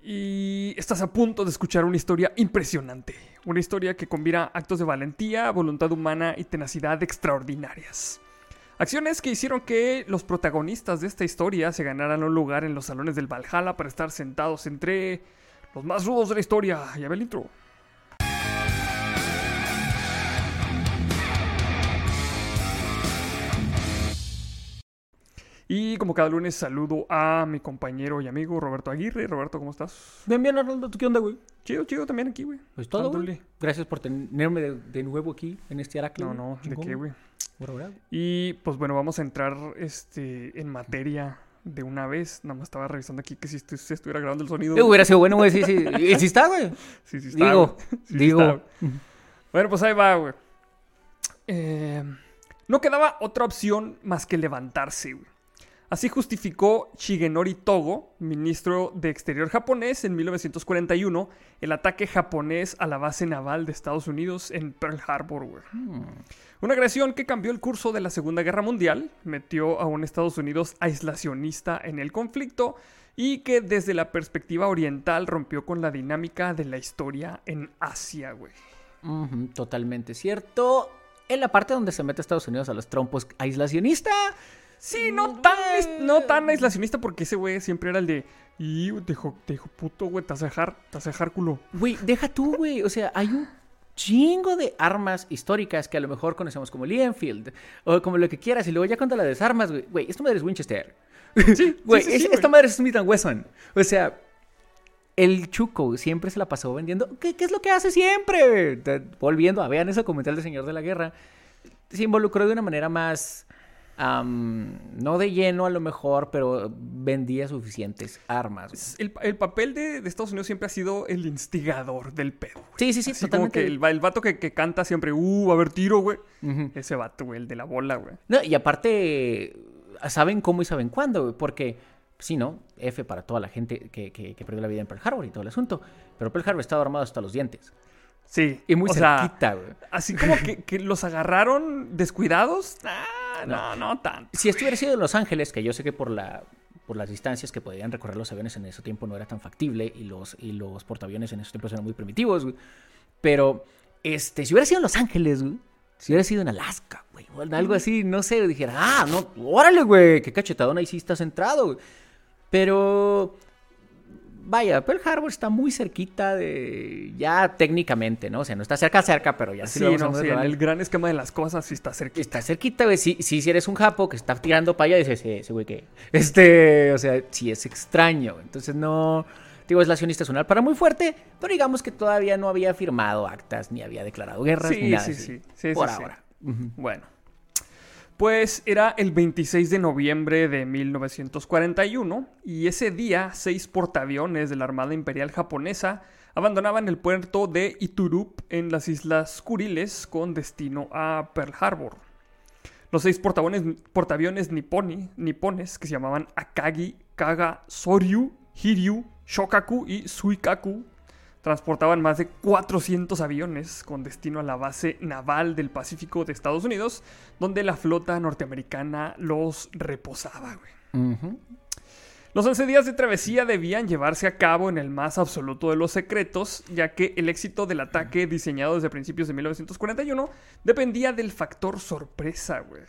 Y estás a punto de escuchar una historia impresionante. Una historia que combina actos de valentía, voluntad humana y tenacidad extraordinarias. Acciones que hicieron que los protagonistas de esta historia se ganaran un lugar en los salones del Valhalla para estar sentados entre los más rudos de la historia. Ya ve el intro. Y como cada lunes saludo a mi compañero y amigo Roberto Aguirre. Roberto, ¿cómo estás? Bien, bien, Arnoldo. ¿Tú qué onda, güey? Chido, chido también aquí, güey. Pues todo, güey. Gracias por tenerme de, de nuevo aquí en este Aracle. No, güey. no, ¿de qué, güey? Y pues bueno, vamos a entrar este, en materia de una vez. Nada más estaba revisando aquí que si estu- estuviera grabando el sonido. Eh, hubiera sido bueno, güey. Sí, sí. Sí está, güey. Sí, sí está, Digo, güey. Sí, digo. está, güey. Bueno, pues ahí va, güey. Eh, no quedaba otra opción más que levantarse, güey. Así justificó Shigenori Togo, ministro de Exterior japonés, en 1941, el ataque japonés a la base naval de Estados Unidos en Pearl Harbor, güey. Hmm. Una agresión que cambió el curso de la Segunda Guerra Mundial, metió a un Estados Unidos aislacionista en el conflicto y que desde la perspectiva oriental rompió con la dinámica de la historia en Asia, güey. Totalmente cierto. En la parte donde se mete Estados Unidos a los trompos aislacionista. Sí, no tan, es- no tan aislacionista porque ese güey siempre era el de... Y te dijo, te dijo puto, güey, te vas a dejar, te vas a dejar culo. Güey, deja tú, güey. O sea, hay un chingo de armas históricas que a lo mejor conocemos como Lee Enfield o como lo que quieras. Y luego ya cuando la desarmas, güey. Güey, esta madre es Winchester. Sí, Güey, sí, sí, es- sí, esta madre es Smith Wesson. O sea, el Chuco siempre se la pasó vendiendo. ¿Qué, qué es lo que hace siempre? Volviendo a vean ese comentario del Señor de la Guerra. Se involucró de una manera más. No de lleno a lo mejor, pero vendía suficientes armas. El, el papel de, de Estados Unidos siempre ha sido el instigador del pedo. güey. Sí, sí, sí, Así como que el, va- el vato que, que canta siempre, uh, a ver, tiro, güey. Ese vato, güey, el de la bola, güey. No, y aparte, saben cómo y saben cuándo, güey, porque, sí, ¿no? F para toda la gente que, que- que perdió la vida en Pearl Harbor y todo el asunto. Pero Pearl Harbor estaba armado hasta los dientes. Sí. Y muy o cerquita, güey. así como que, que los agarraron descuidados. Ah, no, no tanto. Si esto hubiera sido en Los Ángeles, que yo sé que por la por las distancias que podían recorrer los aviones en ese tiempo no era tan factible y los, y los portaaviones en esos tiempos eran muy primitivos, güey. Pero, este, si hubiera sido en Los Ángeles, güey, si hubiera sido en Alaska, güey, o algo así, no sé, dijera, ah, no, órale, güey, qué cachetadón ahí sí está centrado, güey. Pero, vaya, Pearl Harbor está muy cerquita de, ya técnicamente, ¿no? O sea, no está cerca, cerca, pero ya sí, Sí, lo no, sí, el gran esquema de las cosas sí está cerca. Está cerquita, güey. Si, si, si eres un japo que está tirando para allá, dices, "Sí, ese güey que. Este, o sea, sí es extraño. Entonces no. Digo, es lacionista es un para muy fuerte, pero digamos que todavía no había firmado actas ni había declarado guerras Sí, ni nada. sí, así, sí, sí, Por ahora. Bueno. Pues era el 26 de noviembre de 1941 y ese día seis portaaviones de la Armada Imperial Japonesa abandonaban el puerto de Iturup en las Islas Kuriles con destino a Pearl Harbor. Los seis portaaviones, nipones que se llamaban Akagi, Kaga, Soryu, Hiryu, Shokaku y Suikaku transportaban más de 400 aviones con destino a la base naval del Pacífico de Estados Unidos, donde la flota norteamericana los reposaba. güey. Los 11 días de travesía debían llevarse a cabo en el más absoluto de los secretos, ya que el éxito del ataque diseñado desde principios de 1941 dependía del factor sorpresa, güey.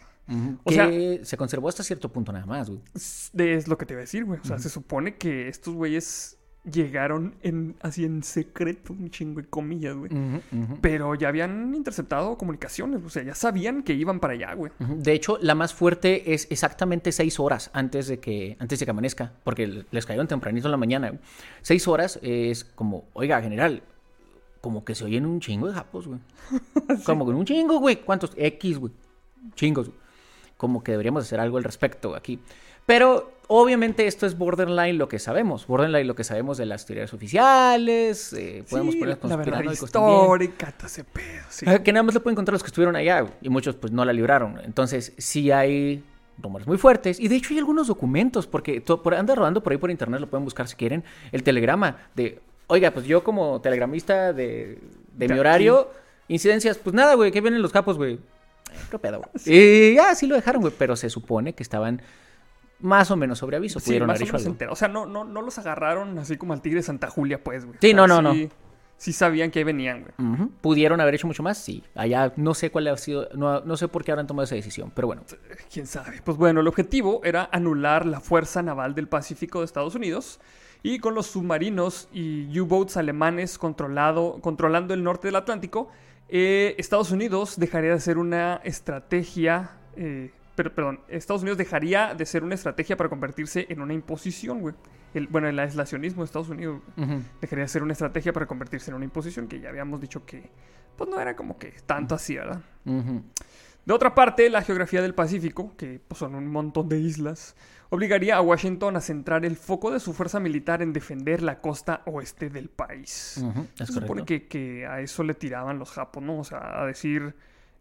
O que sea- se conservó hasta cierto punto nada más, güey. Es lo que te iba a decir, güey. O sea, se supone que estos güeyes llegaron en, así en secreto, un chingo de comillas, güey. Pero ya habían interceptado comunicaciones, o sea, ya sabían que iban para allá, güey. De hecho, la más fuerte es exactamente seis horas antes de que, antes de que amanezca, porque les cayeron tempranito en la mañana. güey. Seis horas es como, oiga, general, como que se oyen un chingo de japos, güey. Como con un chingo, güey. ¿Cuántos? X, güey. Chingos, güey. Como que deberíamos hacer algo al respecto aquí. Pero obviamente esto es borderline lo que sabemos. Borderline lo que sabemos de las teorías oficiales. eh, podemos Sí, poner la histórica, todo ese pedo, sí. Ah, Que nada más lo pueden encontrar los que estuvieron allá y muchos pues no la libraron. Entonces sí hay rumores muy fuertes y de hecho hay algunos documentos porque por, anda rodando por ahí por internet, lo pueden buscar si quieren, el telegrama de, oiga, pues yo como telegramista de, mi horario, incidencias, pues nada, güey, que vienen los capos, güey. Eh, ¿Qué pedo, güey? Y ya, sí lo dejaron, güey, pero se supone que estaban más o menos sobre aviso. Sí, pudieron más haber o hecho menos. O sea, no, no, no los agarraron así como al tigre de Santa Julia, pues, güey. Sí, O sea, no, no, no. sí- sabían que ahí venían, güey. ¿Pudieron haber hecho mucho más? Sí. Allá no sé cuál ha sido, no, no sé por qué habrán tomado esa decisión, pero bueno. quién sabe. Pues bueno, el objetivo era anular la fuerza naval del Pacífico de Estados Unidos y con los submarinos y U-boats alemanes controlado, controlando el norte del Atlántico, eh, Estados Unidos dejaría de ser una estrategia. eh, pero, perdón, Estados Unidos dejaría de ser una estrategia para convertirse en una imposición, güey. El- bueno, el aislacionismo de Estados Unidos dejaría de ser una estrategia para convertirse en una imposición que ya habíamos dicho que pues no era como que tanto así, ¿verdad? De otra parte, la geografía del Pacífico, que pues, son un montón de islas, obligaría a Washington a centrar el foco de su fuerza militar en defender la costa oeste del país. Es Se supone que, que a eso le tiraban los japos, ¿no? O sea, a decir,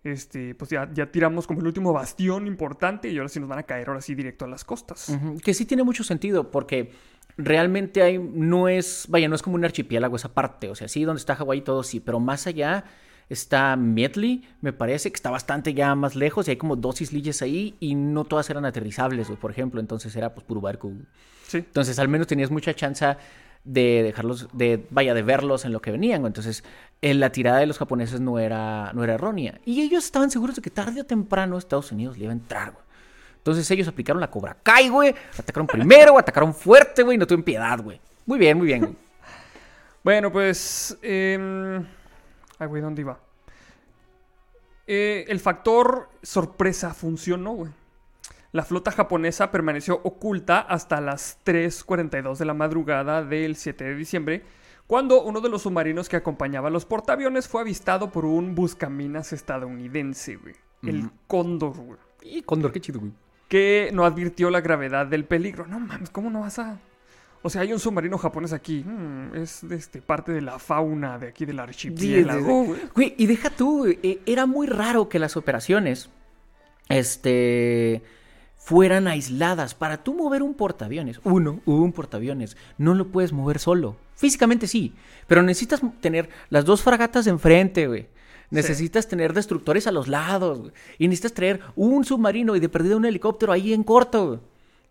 este, pues ya, ya tiramos como el último bastión importante y ahora sí nos van a caer ahora sí directo a las costas. Que sí tiene mucho sentido porque realmente hay, no es, vaya, no es como un archipiélago esa parte, o sea, sí, donde está Hawái y todo, sí, pero más allá está Medley, me parece que está bastante ya más lejos y hay como dos islillas ahí y no todas eran aterrizables, por ejemplo, entonces era pues puro barco. Sí. Entonces al menos tenías mucha chance de dejarlos, de, vaya, de verlos en lo que venían. Entonces eh, la tirada de los japoneses no era, no era errónea. Y ellos estaban seguros de que tarde o temprano Estados Unidos le iba a entrar, güey. Entonces ellos aplicaron la Cobra Kai, güey. Atacaron primero, atacaron fuerte, güey, y no tuvieron piedad, güey. Muy bien, muy bien. Bueno, pues. em, ay, güey, ¿dónde iba? Eh, el factor sorpresa funcionó, güey. La flota japonesa permaneció oculta hasta las 3.42 de la madrugada del 7 de diciembre, cuando uno de los submarinos que acompañaba a los portaaviones fue avistado por un buscaminas estadounidense, güey. El Ujú. Cóndor, güey. Y Condor, qué chido, güey. Que no advirtió la gravedad del peligro. No mames, ¿cómo no vas a.? O sea, hay un submarino japonés aquí. Mm, es este, parte de la fauna de aquí del archipiélago, güey. Güey, y deja tú, güey, eh, era muy raro que las operaciones, este, fueran aisladas. Para tú mover un portaaviones, uno, un portaaviones, no lo puedes mover solo. Físicamente sí, pero necesitas tener las dos fragatas enfrente, güey. Necesitas tener destructores a los lados, güey. Y necesitas traer un submarino y de perdida un helicóptero ahí en corto, güey.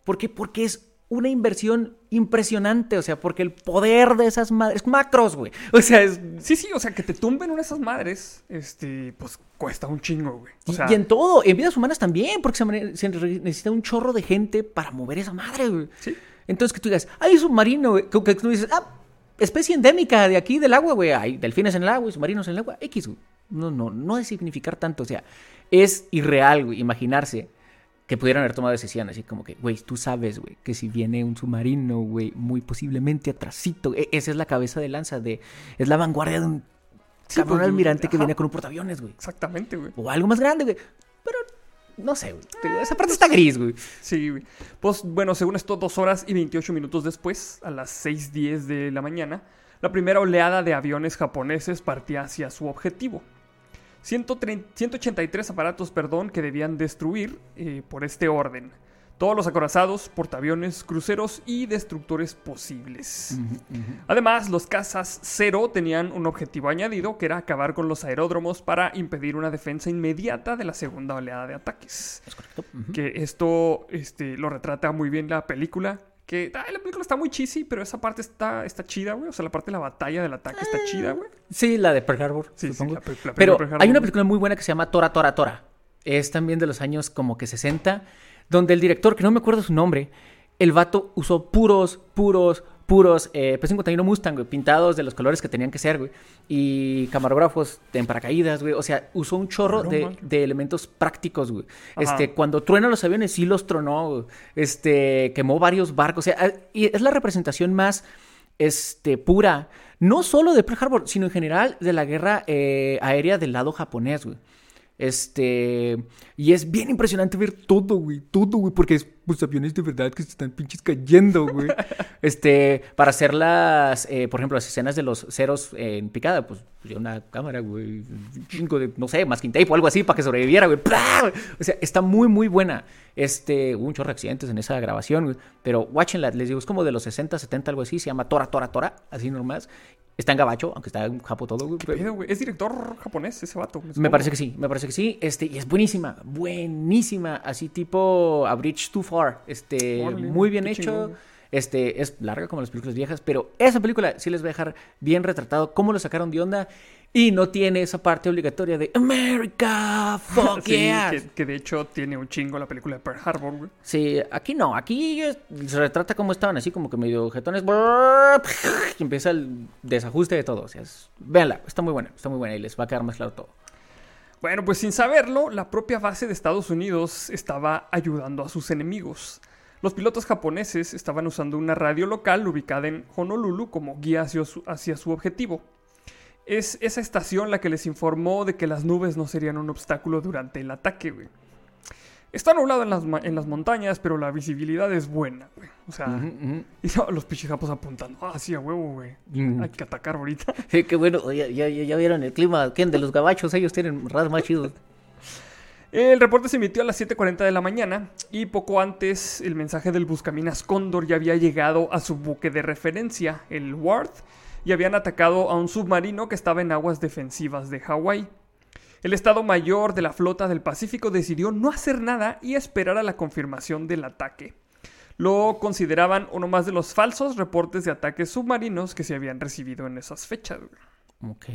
¿Por qué? Porque es una inversión impresionante, o sea, porque el poder de esas madres, macros, güey. O sea, es, Sí, sí, o sea, que te tumben una de esas madres, este, pues cuesta un chingo, güey. O Y- sea, y, en todo, en vidas humanas también, porque se, necesita un chorro de gente para mover esa madre, güey. Sí. Entonces que tú digas, hay submarino, güey, que, que tú dices, ah, especie endémica de aquí del agua, güey, hay delfines en el agua y submarinos en el agua, X, güey. No, no, no debe significar tanto, o sea, es irreal, güey, imaginarse que pudieran haber tomado decisión, así como que, güey, tú sabes, güey, que si viene un submarino, güey, muy posiblemente atrasito, e- esa es la cabeza de lanza de, es la vanguardia de un Sí, cabrón pues, almirante que viene con un portaaviones, güey. Exactamente, güey. O algo más grande, güey. Pero no sé, güey. Esa parte está gris, güey. Sí, güey. Pues bueno, según esto, dos horas y 28 minutos después, a las 6.10 de la mañana, la primera oleada de aviones japoneses partía hacia su objetivo. 130 183 aparatos, perdón, que debían destruir eh, por este orden. Todos los acorazados, portaaviones, cruceros y destructores posibles. Además, los cazas Cero tenían un objetivo añadido, que era acabar con los aeródromos para impedir una defensa inmediata de la segunda oleada de ataques. Es correcto. Ujú. Que esto este, lo retrata muy bien la película. Que ay, la película está muy cheesy, pero esa parte está, está chida, güey. O sea, la parte de la batalla del ataque está chida, güey. Sí, la de Pearl Harbor, Sí, sí, supongo. la Pero Pearl Harbor, hay una película muy buena que se llama Tora, Tora, Tora. Es también de los años como que 60, donde el director, que no me acuerdo su nombre, el vato usó puros, puros, puros eh, P-51 Mustang, güey, pintados de los colores que tenían que ser, güey. Y camarógrafos en paracaídas, güey. O sea, usó un chorro de, elementos prácticos, güey. Ajá. Este, cuando truena los aviones, sí los tronó, güey. Este, quemó varios barcos. O sea, ah, y es la representación más este, pura, no solo de Pearl Harbor, sino en general de la guerra eh, aérea del lado japonés, güey. Este, y es bien impresionante ver todo, güey, todo, güey, porque es, pues, aviones de verdad que se están pinches cayendo, güey. este, para hacer las, eh, por ejemplo, las escenas de los ceros en picada, pues, pues, una cámara, güey, un chingo de, no sé, masking tape o algo así para que sobreviviera, güey. ¡Plah! O sea, está muy, muy buena. Este, hubo un chorro de accidentes en esa grabación, güey, pero watchenla, les digo, es como de los 60, 70, algo así, se llama Tora, Tora, Tora, así nomás. Está en gabacho, aunque está en japo todo, güey. ¿Qué pero- pedo, güey? Es director japonés ese vato. Me parece que sí, me parece que sí. Este, y es buenísima, buenísima. Así tipo A Bridge Too Far. Este, muy bien hecho. chingón. Este, es larga como las películas viejas, pero esa película sí les va a dejar bien retratado cómo lo sacaron de onda y no tiene esa parte obligatoria de America, fuck Sí, yeah. que, que de hecho tiene un chingo la película de Pearl Harbor, güey. Sí, aquí no, aquí se retrata cómo estaban así como que medio jetones y empieza el desajuste de todo. O sea, es- véanla, está muy buena, está muy buena y les va a quedar más claro todo. Bueno, pues sin saberlo, la propia base de Estados Unidos estaba ayudando a sus enemigos. Los pilotos japoneses estaban usando una radio local ubicada en Honolulu como guía hacia su, hacia su objetivo. Es esa estación la que les informó de que las nubes no serían un obstáculo durante el ataque, güey. Está nublado en las, en las montañas, pero la visibilidad es buena, güey. O sea, y no, los pichijapos apuntando. Ah, sí, a huevo, güey. Mm. Hay que atacar ahorita. Sí, qué bueno, ya, ya, ya vieron el clima, ¿quién? De los gabachos, ellos tienen rad más chidos. El reporte se emitió a las 7.40 de la mañana y poco antes el mensaje del Buscaminas Cóndor ya había llegado a su buque de referencia, el Ward, y habían atacado a un submarino que estaba en aguas defensivas de Hawái. El Estado Mayor de la Flota del Pacífico decidió no hacer nada y esperar a la confirmación del ataque. Lo consideraban uno más de los falsos reportes de ataques submarinos que se habían recibido en esas fechas. Ok,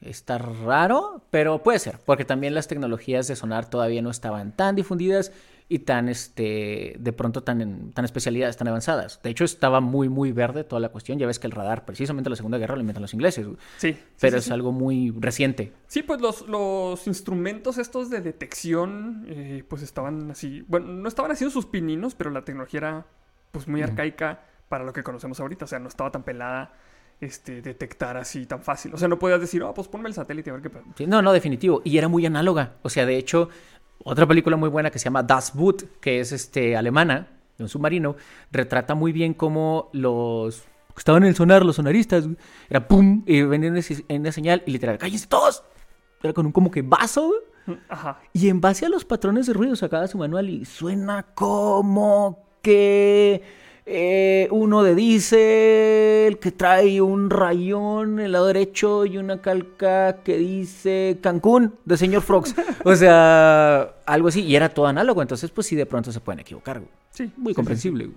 está raro, pero puede ser, porque también las tecnologías de sonar todavía no estaban tan difundidas y tan, este, de pronto tan, en- tan especialidades, tan avanzadas. De hecho, estaba muy, muy verde toda la cuestión. Ya ves que el radar, precisamente en la Segunda Guerra, lo inventan los ingleses. Sí, pero sí, es sí. algo muy reciente. Sí, pues los, los instrumentos estos de detección, eh, pues estaban así, bueno, no estaban haciendo sus pininos, pero la tecnología era pues muy arcaica para lo que conocemos ahorita, o sea, no estaba tan pelada este, detectar así tan fácil. O sea, no podías decir, oh, pues ponme el satélite a ver qué pedo. Sí, no, no, definitivo. Y era muy análoga. O sea, de hecho, otra película muy buena que se llama Das Boot, que es este, alemana, de un submarino, retrata muy bien cómo los que estaban en el sonar, los sonaristas, era pum, y venían en una señal y literal, cállense todos. Era con un como que vaso, güey. Ajá. Y en base a los patrones de ruido sacaba su manual y suena como que eh, uno de diésel que trae un rayón en el lado derecho y una calca que dice Cancún de señor Frogs. O sea, algo así. Y era todo análogo. Entonces, pues sí, de pronto se pueden equivocar. güey. Sí. Muy sí, comprensible. sí.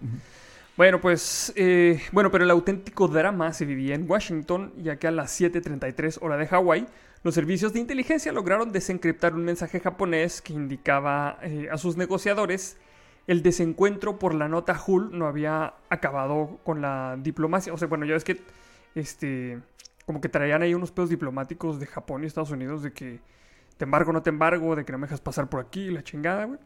Bueno, pues, eh, bueno, pero el auténtico drama se vivía en Washington, ya que a las 7.33 hora de Hawái, los servicios de inteligencia lograron desencriptar un mensaje japonés que indicaba eh, a sus negociadores el desencuentro por la nota Hull no había acabado con la diplomacia. O sea, bueno, ya ves que, este, como que traían ahí unos pedos diplomáticos de Japón y Estados Unidos de que te embargo, no te embargo, de que no me dejas pasar por aquí, la chingada, güey.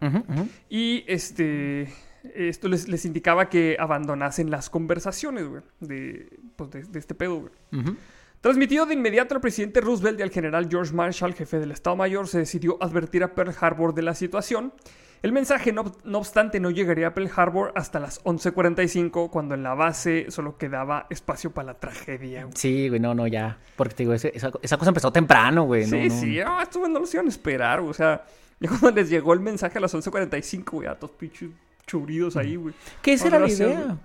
Y este. Esto les, les indicaba que abandonasen las conversaciones, güey. De, pues de, de este pedo, güey. Ujú. Transmitido de inmediato al presidente Roosevelt y al general George Marshall, jefe del Estado Mayor, se decidió advertir a Pearl Harbor de la situación. El mensaje, no, no obstante, no llegaría a Pearl Harbor hasta las 11.45, cuando en la base solo quedaba espacio para la tragedia. güey. Sí, güey, no, no, ya. Porque te digo, esa, esa cosa empezó temprano, güey. Sí, no, no. sí, ah, güey no los iban a esperar, güey. O sea, ya cuando les llegó el mensaje a las 11.45, güey, a todos pinches churidos ahí, güey. Que esa era la idea.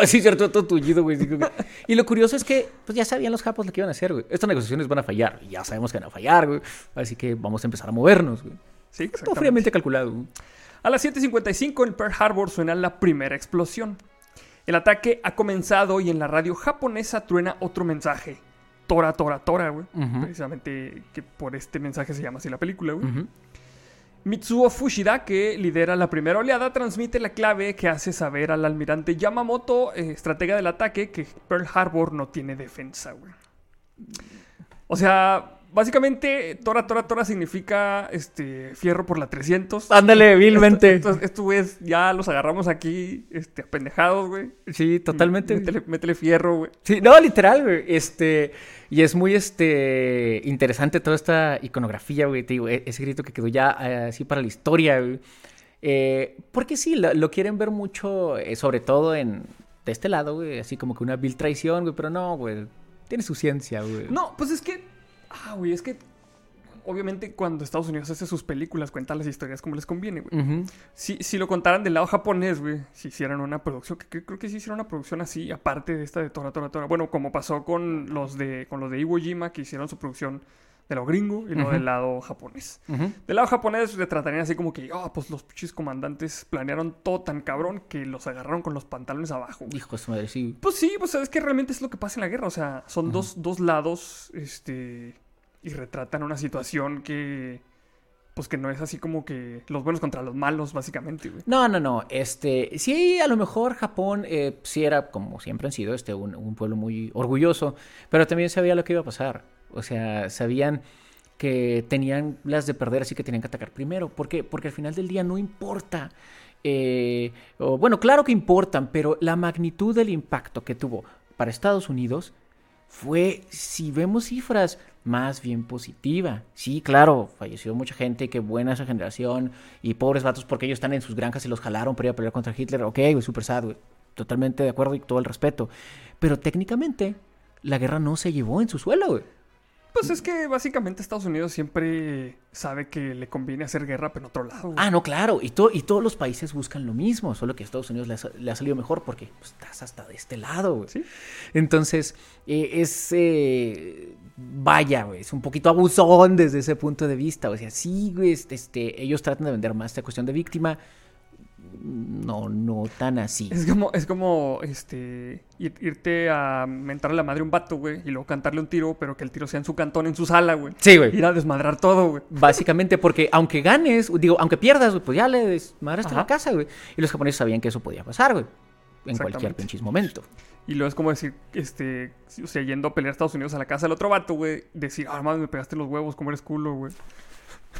Así cierto, todo tullido, güey. Y lo curioso es que, pues ya sabían los japos lo que iban a hacer, güey. Estas negociaciones van a fallar. y Ya sabemos que van a fallar, güey. Así que vamos a empezar a movernos, güey. Sí, Todo fríamente calculado. güey. A las 7.55 en Pearl Harbor suena la primera explosión. El ataque ha comenzado y en la radio japonesa truena otro mensaje. Tora, tora, tora, güey. Precisamente que por este mensaje se llama así la película, güey. Mitsuo Fushida, que lidera la primera oleada, transmite la clave que hace saber al almirante Yamamoto, eh, estratega del ataque, que Pearl Harbor no tiene defensa, güey. O sea, básicamente, Tora, Tora, Tora significa este, fierro por la 300. Ándale, vilmente. Esto, esto, esto es, ya los agarramos aquí, este, apendejados, güey. Sí, totalmente. Métele, métele fierro, güey. Sí, no, literal, güey. Este, y es muy este interesante toda esta iconografía, güey. Te digo, e- ese grito que quedó ya eh, así para la historia, güey. Eh, porque sí, lo, lo quieren ver mucho, eh, sobre todo en de este lado, güey. Así como que una vil traición, güey. Pero no, güey. Tiene su ciencia, güey. No, pues es que. Ah, güey, es que. obviamente cuando Estados Unidos hace sus películas, cuenta las historias como les conviene, güey. Si, si lo contaran del lado japonés, güey, si hicieran una producción, que, que creo que sí hicieron una producción así, aparte de esta de Tora Tora Tora. Bueno, como pasó con los de, con los de Iwo Jima, que hicieron su producción del lado gringo y no del lado japonés. Del lado japonés retratarían así como que, ah, pues los pinches comandantes planearon todo tan cabrón que los agarraron con los pantalones abajo. güey". Hijo de su madre, sí. Pues sí, pues es que realmente es lo que pasa en la guerra. O sea, son dos, dos lados, este, y retratan una situación que, pues que no es así como que los buenos contra los malos, básicamente, güey. No, no, no. Este, sí, a lo mejor Japón eh, sí era, como siempre han sido, este, un, un pueblo muy orgulloso, pero también sabía lo que iba a pasar. O sea, sabían que tenían las de perder, así que tenían que atacar primero. ¿Por qué? Porque al final del día no importa. eh, o, bueno, claro que importan, pero la magnitud del impacto que tuvo para Estados Unidos fue, si vemos cifras, más bien positiva. Sí, claro, falleció mucha gente, qué buena esa generación, y pobres vatos porque ellos están en sus granjas y los jalaron para ir a pelear contra Hitler. Ok, güey, súper sad. Totalmente de acuerdo y todo el respeto. Pero técnicamente, la guerra no se llevó en su suelo, güey. Pues es que básicamente Estados Unidos siempre sabe que le conviene hacer guerra, pero en otro lado. güey. Ah, no, claro. Y, to- y todos los países buscan lo mismo, solo que a Estados Unidos le ha, sa- le ha salido mejor porque pues, estás hasta de este lado, güey. Sí. Entonces, eh, es. eh, vaya, güey, es un poquito abusón desde ese punto de vista. O sea, sí, güey, este, este, ellos tratan de vender más esta cuestión de víctima. No, no tan así. Es como, es como, este, ir- irte a mentarle a la madre a un vato, güey, y luego cantarle un tiro, pero que el tiro sea en su cantón, en su sala, güey. Sí, güey. Ir a desmadrar todo, güey. Básicamente porque aunque ganes, digo, aunque pierdas, güey, pues ya le desmadraste la Ajá. casa, güey. Y los japoneses sabían que eso podía pasar, güey. En cualquier pinches momento. Y luego es como decir, este, o sea, yendo a pelear a Estados Unidos a la casa del otro vato, güey, decir, ah, mames, me pegaste los huevos, como eres culo, güey.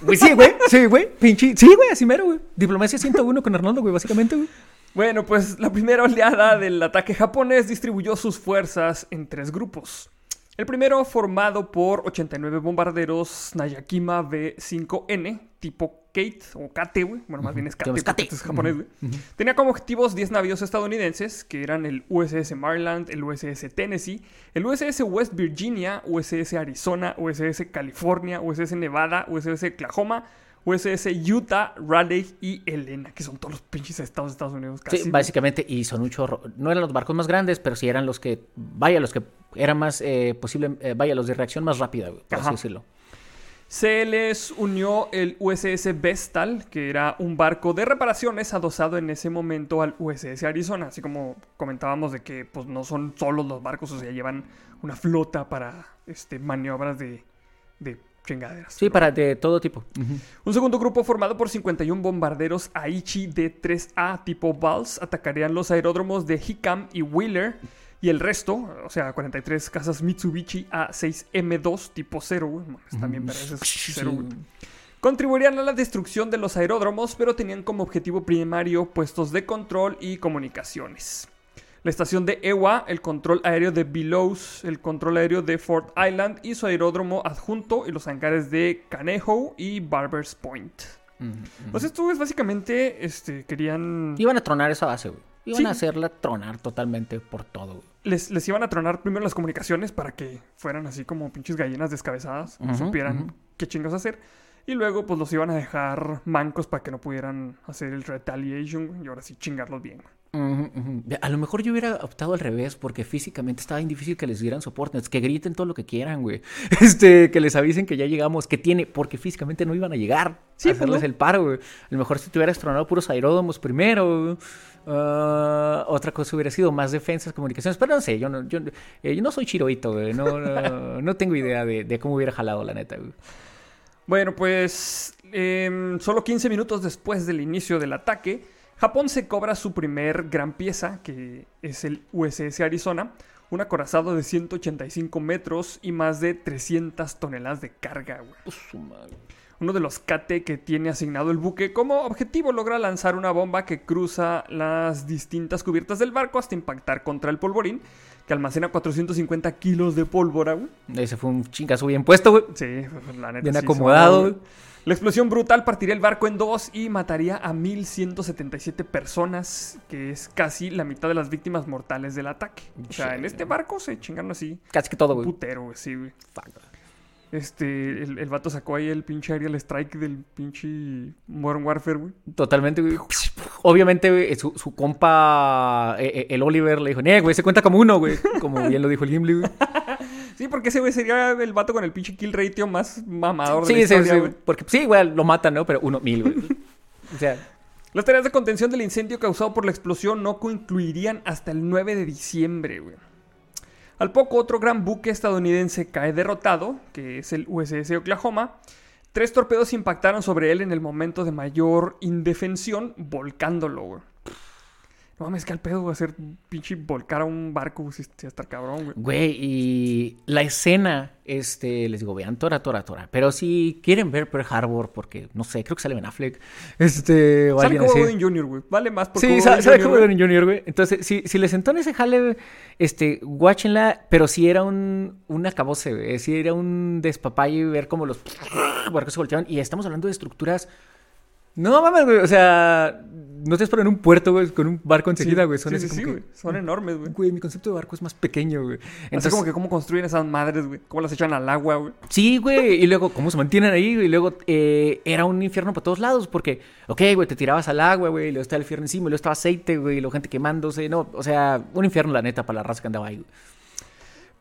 Güey, sí, güey. Sí, güey. Pinche. Sí, güey, así mero, güey. Diplomacia 101 con Arnoldo, güey, básicamente, güey. Bueno, pues la primera oleada del ataque japonés distribuyó sus fuerzas en tres grupos. El primero, formado por 89 bombarderos Nayakima V5N, tipo Kate o Kate, güey. Bueno, más bien es Kate. es japonés, güey. Tenía como objetivos 10 navíos estadounidenses, que eran el USS Maryland, el USS Tennessee, el USS West Virginia, USS Arizona, USS California, USS Nevada, USS Oklahoma, USS Utah, Raleigh y Elena, que son todos los pinches estados de Estados Unidos. Casi, Sí, básicamente, y son un chorro. No eran los barcos más grandes, pero sí eran los que, vaya, los que eran más eh, posible, eh, vaya, los de reacción más rápida, por Ajá. así decirlo. Se les unió el USS Vestal, que era un barco de reparaciones adosado en ese momento al USS Arizona. Así como comentábamos de que pues, no son solos los barcos, o sea, llevan una flota para este, maniobras de, de chingaderas. Sí, para de todo tipo. Un segundo grupo formado por 51 bombarderos Aichi D-3A tipo Vals atacarían los aeródromos de Hikam y Wheeler. Y el resto, o sea, 43 casas Mitsubishi A6M2 tipo 0, güey. También para ese es Sí. cero, güey. Contribuirían a la destrucción de los aeródromos, pero tenían como objetivo primario puestos de control y comunicaciones. La estación de Ewa, el control aéreo de Belows, el control aéreo de Fort Island y su aeródromo adjunto y los hangares de Canejo y Barbers Point. Esto es básicamente, este, querían... Iban a tronar esa base, güey. Iban Sí. a hacerla tronar totalmente por todo, güey. Les, les iban a tronar primero las comunicaciones para que fueran así como pinches gallinas descabezadas, supieran qué chingos hacer. Y luego pues los iban a dejar mancos para que no pudieran hacer el retaliation y ahora sí chingarlos bien. A lo mejor yo hubiera optado al revés porque físicamente estaba bien difícil que les dieran soporte, que griten todo lo que quieran, güey. Este, que les avisen que ya llegamos, que tiene, porque físicamente no iban a llegar Sí, a pues, hacerles no. el paro, güey. A lo mejor si te hubieras tronado puros aeródromos primero. Ah, otra cosa hubiera sido más defensas, comunicaciones, pero no sé, yo no, yo, eh, yo no soy chiroito, güey. No, no, no tengo idea de, de cómo hubiera jalado, la neta, güey. Bueno, pues em, solo 15 minutos después del inicio del ataque, Japón se cobra su primer gran pieza, que es el USS Arizona, un acorazado de 185 metros y más de 300 toneladas de carga. Pues. Uno de los KT que tiene asignado el buque como objetivo logra lanzar una bomba que cruza las distintas cubiertas del barco hasta impactar contra el polvorín, que almacena 450 kilos de pólvora, güey. Ese fue un chingazo bien puesto, güey. Sí, pues, la neta. Bien sí, acomodado, güey. La explosión brutal partiría el barco en dos y mataría a 1177 personas, que es casi la mitad de las víctimas mortales del ataque. O sea, en este barco se chingaron así. Casi que todo, güey. putero, güey, sí, güey. Fuck. Este, el, el vato sacó ahí el pinche Aerial Strike del pinche Modern Warfare, güey. Totalmente, güey. Obviamente, güey, su, su compa, eh, eh, el Oliver, le dijo, eh, güey, se cuenta como uno, güey. Como bien lo dijo el Gimli, güey. Sí, porque ese güey sería el vato con el pinche kill ratio más mamador de Sí, la sí, historia, sí. güey. Porque sí, güey, lo matan, ¿no? Pero uno, mil, güey. O sea, Las tareas de contención del incendio causado por la explosión no concluirían hasta el 9 de diciembre, güey. Al poco, otro gran buque estadounidense cae derrotado, que es el USS Oklahoma. Tres torpedos impactaron sobre él en el momento de mayor indefensión, volcándolo. No mames, que al pedo, güey, hacer pinche volcar a un barco, si si estar cabrón, güey. güey, y la escena, este, les digo, vean Tora, Tora, Tora. Pero si quieren ver Pearl Harbor, porque, no sé, creo que sale Ben Affleck. Este, o Sale alguien como así. Jr., güey. Vale más por Sí, sabe Jr., como. Gooding Jr., güey. Entonces, si, si les sentó en ese jale, este, guáchenla, pero si era un, un acabose, güey. Si era un despapalle ver cómo los barcos se volteaban. Y estamos hablando de estructuras. No mames, güey. O sea, no te esperan en un puerto, güey, con un barco enseguida, güey. Son sí, sí, que- güey. Son enormes, güey. Güey, mi concepto de barco es más pequeño, güey. Así Entonces, como que cómo construyen esas madres, güey. Cómo las echan al agua, güey. Sí, güey, y luego cómo se mantienen ahí, güey, y luego eh, era un infierno para todos lados, porque, ok, güey, te tirabas al agua, güey, y luego estaba el infierno encima, y luego estaba aceite, güey, y luego gente quemándose, no, o sea, un infierno, la neta, para la raza que andaba ahí, güey.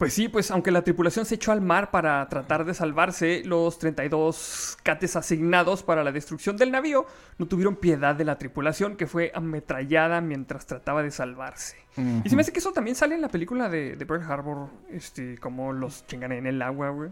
Pues sí, pues aunque la tripulación se echó al mar para tratar de salvarse, los 32 cates asignados para la destrucción del navío no tuvieron piedad de la tripulación que fue ametrallada mientras trataba de salvarse. Y se me hace que eso también sale en la película de, de Pearl Harbor, este, como los chingan en el agua, güey.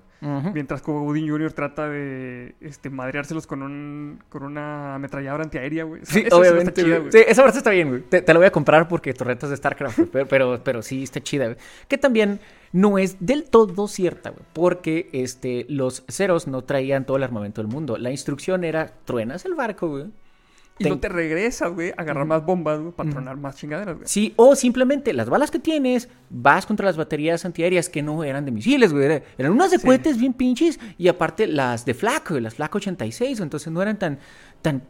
Mientras Cuba Gooding Jr. trata de este, madreárselos con, un, con una ametralladora antiaérea, güey. Sí, escena obviamente. está chida, güey. Sí, esa parte está bien, güey. Te, te la voy a comprar porque torretas de StarCraft, güey, pero, pero, pero sí está chida, güey. Que también no es del todo cierta, güey. Porque este, los ceros no traían todo el armamento del mundo. La instrucción era: truenas el barco, güey. Y no te regresas, güey, a agarrar más bombas, güey, para tronar más chingaderas, güey. Sí, o simplemente las balas que tienes, vas contra las baterías antiaéreas que no eran de misiles, güey. era- Eran unas de Sí. cohetes bien pinches y aparte las de FLAC, güey, las FLAC 86, entonces no eran tan, tan,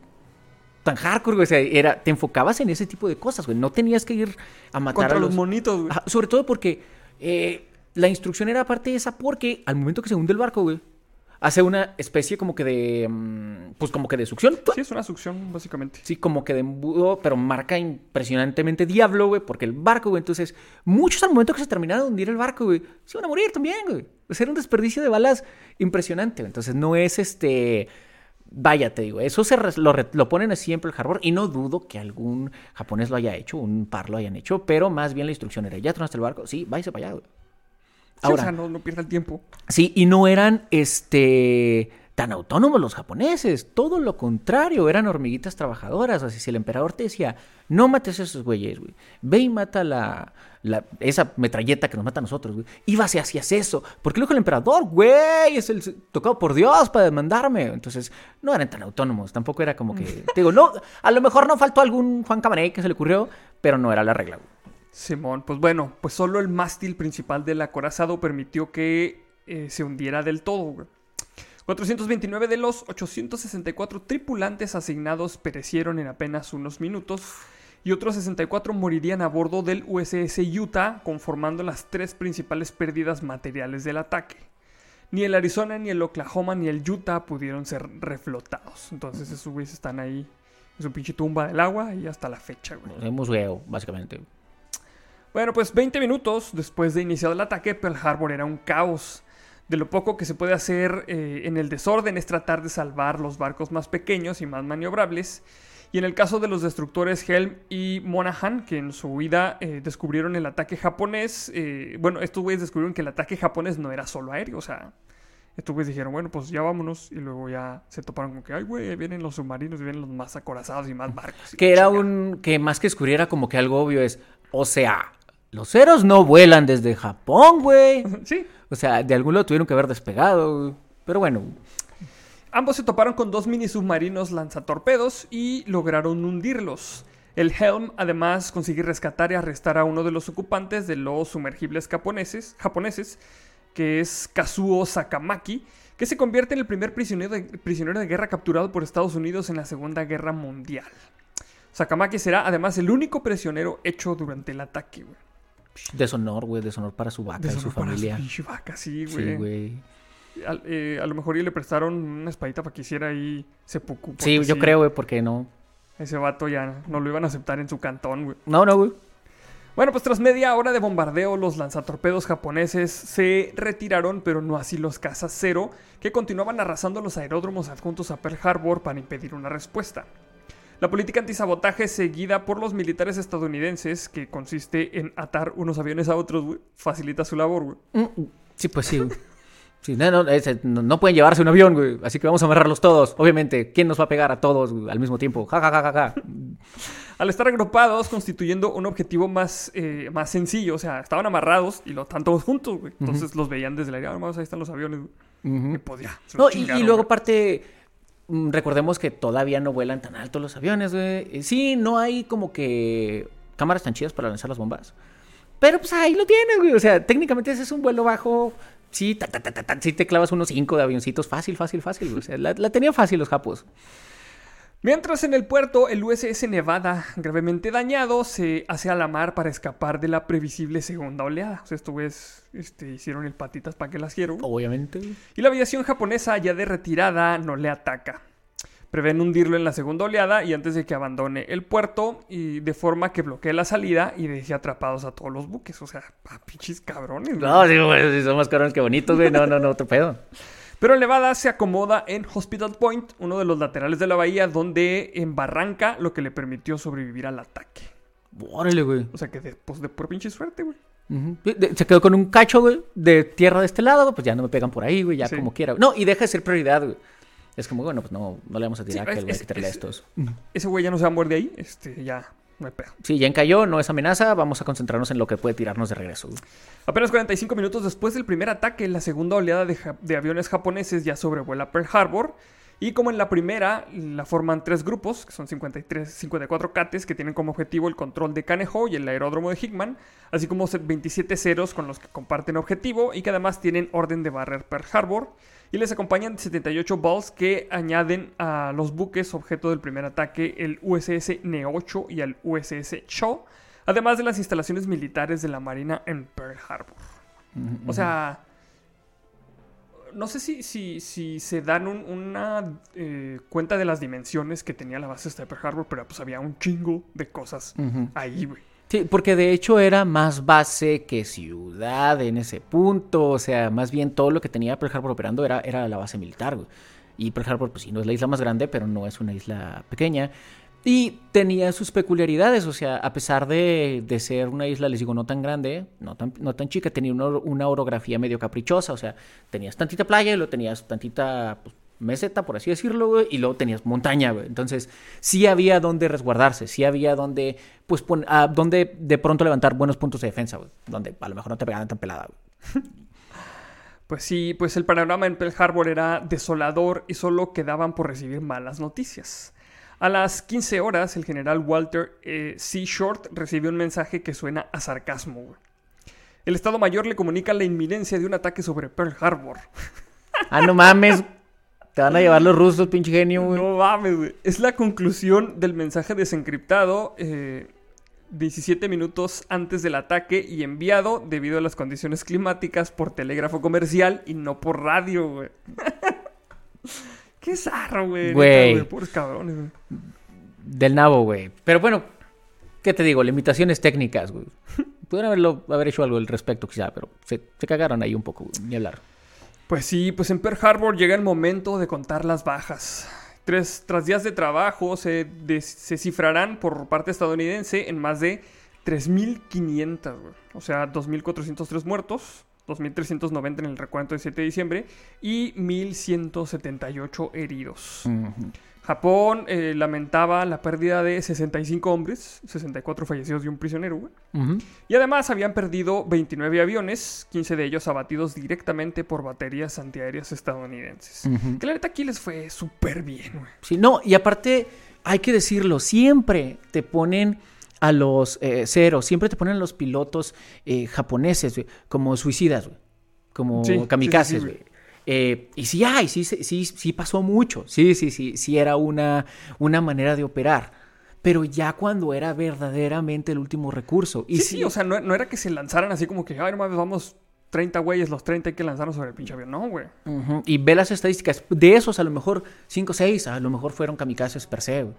tan hardcore, güey. O sea, era, te enfocabas en ese tipo de cosas, güey. No tenías que ir a matar Contra a los los... monitos, güey. Ajá, sobre todo porque eh, la instrucción era aparte de esa porque al momento que se hunde el barco, güey, hace una especie como que de... mm, pues como que de succión. Sí, es una succión, básicamente. Sí, como que de embudo, pero marca impresionantemente diablo, güey, porque el barco, güey, entonces, muchos al momento que se terminara de hundir el barco, güey, se iban a morir también, güey. O sea, era un desperdicio de balas impresionante, güey. Entonces, no es este. Vaya, te digo, eso se lo, re- lo ponen así en Pearl Harbor y no dudo que algún japonés lo haya hecho, un par lo hayan hecho, pero más bien la instrucción era, ya tronaste el barco, sí, váyase para allá, güey. Sí, Ahora, o sea, no, no pierda el tiempo. Sí, y no eran este tan autónomos los japoneses, todo lo contrario, eran hormiguitas trabajadoras. Así si el emperador te decía, no mates a esos güeyes, güey, ve y mata la, la- esa metralleta que nos mata a nosotros, güey. Ibas y hacías eso, porque luego el emperador, güey, es el tocado por Dios para demandarme. Entonces, no eran tan autónomos, tampoco era como que, te digo, no, a lo mejor no faltó algún Juan Cabaret que se le ocurrió, pero no era la regla, güey. Simón, pues bueno, pues solo el mástil principal del acorazado permitió que eh, se hundiera del todo, güey. 429 de los 864 tripulantes asignados perecieron en apenas unos minutos y otros 64 morirían a bordo del USS Utah, conformando las tres principales pérdidas materiales del ataque. Ni el Arizona, ni el Oklahoma, ni el Utah pudieron ser reflotados. Entonces esos güeyes están ahí en su pinche tumba del agua y hasta la fecha, güey. Un museo, básicamente. Bueno, pues 20 minutos después de iniciado el ataque, Pearl Harbor era un caos. De lo poco que se puede hacer eh, en el desorden es tratar de salvar los barcos más pequeños y más maniobrables. Y en el caso de los destructores Helm y Monaghan, que en su huida eh, descubrieron el ataque japonés, eh, bueno, estos güeyes descubrieron que el ataque japonés no era solo aéreo, o sea, estos güeyes dijeron, bueno, pues ya vámonos, y luego ya se toparon con que, ay, güey, vienen los submarinos, vienen los más acorazados y más barcos. y Que era chingada". un. que más que descubriera como que algo obvio es. O sea, los ceros no vuelan desde Japón, güey. Sí, O sea, de algún lado tuvieron que haber despegado, güey. Pero bueno, Ambos se toparon con dos mini submarinos lanzatorpedos y lograron hundirlos. El Helm además consiguió rescatar y arrestar a uno de los ocupantes de los sumergibles japoneses, japoneses que es Kazuo Sakamaki, que se convierte en el primer prisionero de, prisionero de guerra capturado por Estados Unidos en la Segunda Guerra Mundial. Sakamaki será además el único prisionero hecho durante el ataque, güey. Deshonor, güey. Deshonor para su vaca y su Deshonor para familia. pinche vaca, sí, Sí, güey. güey. A, eh, a lo mejor y le prestaron una espadita para que hiciera ahí seppuku. Sí, yo creo, güey, porque no. Ese vato ya no lo iban a aceptar en su cantón, güey. No, no, güey. Bueno, pues tras media hora de bombardeo, los lanzatorpedos japoneses se retiraron, pero no así los cazas cero, que continuaban arrasando los aeródromos adjuntos a Pearl Harbor para impedir una respuesta. La política antisabotaje seguida por los militares estadounidenses, que consiste en atar unos aviones a otros, güey, facilita su labor, güey. Mm, Sí, pues sí, güey. Sí, no, no, ese- no- no pueden llevarse un avión, güey. Así que vamos a amarrarlos todos. Obviamente, ¿quién nos va a pegar a todos güey, al mismo tiempo? Ja, ja, ja, ja, ja. Al estar agrupados, constituyendo un objetivo más, eh, más sencillo, o sea, estaban amarrados y lo están todos juntos, güey. Entonces los veían desde el aire, ah, vamos, ahí están los aviones, güey. Ujú. Y pues ya. No, y, luego aparte, mm, recordemos que todavía no vuelan tan alto los aviones, güey. Eh, Sí, no hay como que cámaras tan chidas para lanzar las bombas. Pero pues ahí lo tienes, güey. O sea, técnicamente ese es un vuelo bajo. Sí, ta, ta, ta, ta, ta, sí te clavas unos cinco de avioncitos fácil, fácil, fácil. güey. O sea, la, la tenían fácil los japos. Mientras en el puerto, el USS Nevada, gravemente dañado, se hace a la mar para escapar de la previsible segunda oleada. O sea, estos güeyes este, hicieron el patitas para que las quiero. Obviamente. Y la aviación japonesa, ya de retirada, no le ataca. Prevén hundirlo en la segunda oleada y antes de que abandone el puerto, y de forma que bloquee la salida y deje atrapados a todos los buques. O sea, a pinches cabrones. güey. No, güey, si son más cabrones que bonitos, güey. No, no, no, otro pedo. Pero el Nevada se acomoda en Hospital Point, uno de los laterales de la bahía, donde embarranca lo que le permitió sobrevivir al ataque. Órale, güey. O sea que de, pues de por pinche suerte, güey. Se quedó con un cacho, güey, de tierra de este lado, güey, pues ya no me pegan por ahí, güey, ya Sí. como quiera. No, y deja de ser prioridad, güey. Es como, bueno, pues no, no le vamos a Sí, tirar que es- voy a es- quitarle a es- estos. Ese güey ya no se va a morir de ahí, este, ya no hay pedo. Sí, ya encalló, no es amenaza, vamos a concentrarnos en lo que puede tirarnos de regreso. güey. Apenas 45 minutos después del primer ataque, la segunda oleada de, ja- de aviones japoneses ya sobrevuela Pearl Harbor. Y como en la primera, la forman tres grupos, que son 53, 54 cates, que tienen como objetivo el control de Kaneho y el aeródromo de Hickman, así como 27 ceros con los que comparten objetivo y que además tienen orden de barrer Pearl Harbor. Y les acompañan 78 balls que añaden a los buques objeto del primer ataque el USS Ne-8 y el USS Cho, además de las instalaciones militares de la Marina en Pearl Harbor. O sea, no sé si, si, si se dan un- una eh, cuenta de las dimensiones que tenía la base esta de Pearl Harbor, pero pues había un chingo de cosas ahí, güey. Sí, porque de hecho era más base que ciudad en ese punto. O sea, más bien todo lo que tenía Pearl Harbor operando era, era la base militar. Y Pearl Harbor, pues sí, no es la isla más grande, pero no es una isla pequeña. Y tenía sus peculiaridades, o sea, a pesar de, de ser una isla, les digo, no tan grande, no tan, no tan chica, tenía una, or- una orografía medio caprichosa, o sea, tenías tantita playa y luego tenías tantita pues, meseta, por así decirlo, güey, y luego tenías montaña, güey. Entonces, sí había donde resguardarse, sí había donde, pues, pon- ah, donde de pronto levantar buenos puntos de defensa, güey, donde a lo mejor no te pegaban tan pelada, güey. Pues sí, pues el panorama en Pearl Harbor era desolador y solo quedaban por recibir malas noticias. A las 15 horas, el general Walter eh, C. Short recibió un mensaje que suena a sarcasmo. güey. El Estado Mayor le comunica la inminencia de un ataque sobre Pearl Harbor. Ah, no mames, te van a llevar los rusos, pinche genio, güey. No mames, güey. Es la conclusión del mensaje desencriptado eh, 17 minutos antes del ataque y enviado debido a las condiciones climáticas por telégrafo comercial y no por radio, güey. Qué zarro, güey. Güey. cabrones, güey. Del nabo, güey. Pero bueno, ¿qué te digo? Limitaciones técnicas, güey. Pudieron haberlo, haber hecho algo al respecto, quizá, pero se, se cagaron ahí un poco, güey, ni hablar. Pues sí, pues en Pearl Harbor llega el momento de contar las bajas. Tres, tras días de trabajo se, de- se cifrarán por parte estadounidense en más de 3.500, güey. o sea, 2.403 muertos, 2.390 en el recuento del 7 de diciembre y 1.178 heridos. Japón eh, lamentaba la pérdida de 65 hombres, 64 fallecidos y un prisionero, güey. Y además habían perdido 29 aviones, 15 de ellos abatidos directamente por baterías antiaéreas estadounidenses. Ujú. Que la neta aquí les fue súper bien, güey. Sí, no, y aparte, hay que decirlo, siempre te ponen a los eh, ceros, siempre te ponen a los pilotos eh, japoneses, güey, como suicidas, güey, como sí, kamikazes, sí, güey. Eh, y sí hay, sí, sí, sí, sí pasó mucho, sí, sí, sí, sí era una, una manera de operar, pero ya cuando era verdaderamente el último recurso. Y sí, sí, o sea, no, no era que se lanzaran así como que, ay, no mames, vamos 30 güeyes, los 30 hay que lanzarnos sobre el pinche avión. No, güey. Ujú. Y ve las estadísticas. De esos, a lo mejor 5 o 6, a lo mejor fueron kamikazes per se. güey.